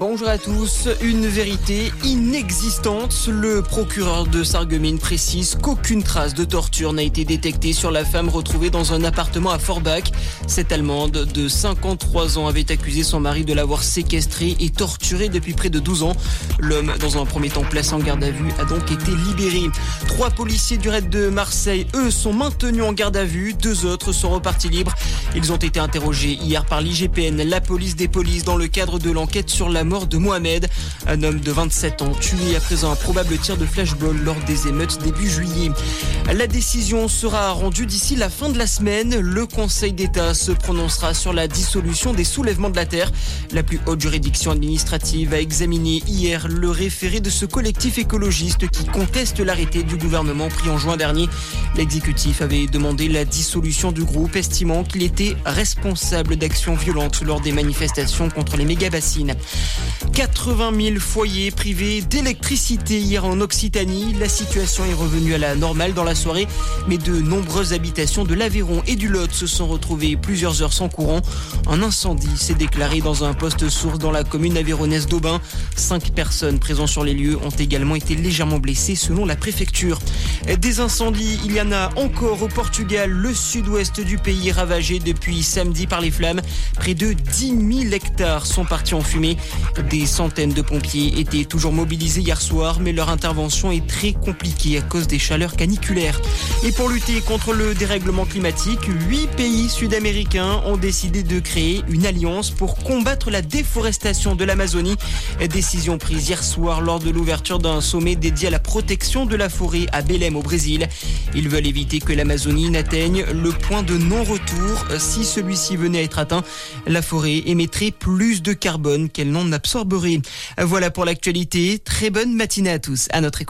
Bonjour à tous. Une vérité inexistante. Le procureur de Sarreguemines précise qu'aucune trace de torture n'a été détectée sur la femme retrouvée dans un appartement à Forbach. Cette Allemande de 53 ans avait accusé son mari de l'avoir séquestrée et torturée depuis près de 12 ans. L'homme, dans un premier temps placé en garde à vue, a donc été libéré. Trois policiers du raid de Marseille, eux, sont maintenus en garde à vue. Deux autres sont repartis libres. Ils ont été interrogés hier par l'IGPN, la police des polices, dans le cadre de l'enquête sur la mort de Mohamed, un homme de 27 ans tué après un probable tir de flashball lors des émeutes début juillet. La décision sera rendue d'ici la fin de la semaine. Le Conseil d'État se prononcera sur la dissolution des soulèvements de la terre. La plus haute juridiction administrative a examiné hier le référé de ce collectif écologiste qui conteste l'arrêté du gouvernement pris en juin dernier. L'exécutif avait demandé la dissolution du groupe, estimant qu'il était responsable d'actions violentes lors des manifestations contre les méga-bassines. 80 000 foyers privés d'électricité hier en Occitanie. La situation est revenue à la normale dans la soirée, mais de nombreuses habitations de l'Aveyron et du Lot se sont retrouvées plusieurs heures sans courant. Un incendie s'est déclaré dans un poste source dans la commune avéronnaise d'Aubin. Cinq personnes présentes sur les lieux ont également été légèrement blessées selon la préfecture. Des incendies, il y en a encore au Portugal, le sud-ouest du pays ravagé depuis samedi par les flammes. Près de 10 000 hectares sont partis en fumée. Des centaines de pompiers étaient toujours mobilisés hier soir, mais leur intervention est très compliquée à cause des chaleurs caniculaires. Et pour lutter contre le dérèglement climatique, huit pays sud-américains ont décidé de créer une alliance pour combattre la déforestation de l'Amazonie. Décision prise hier soir lors de l'ouverture d'un sommet dédié à la protection de la forêt à Belém au Brésil. Ils veulent éviter que l'Amazonie n'atteigne le point de non-retour. Si celui-ci venait à être atteint, la forêt plus de carbone qu'elle n'en absorberait. Voilà pour l'actualité. Très bonne matinée à tous. À notre écoute.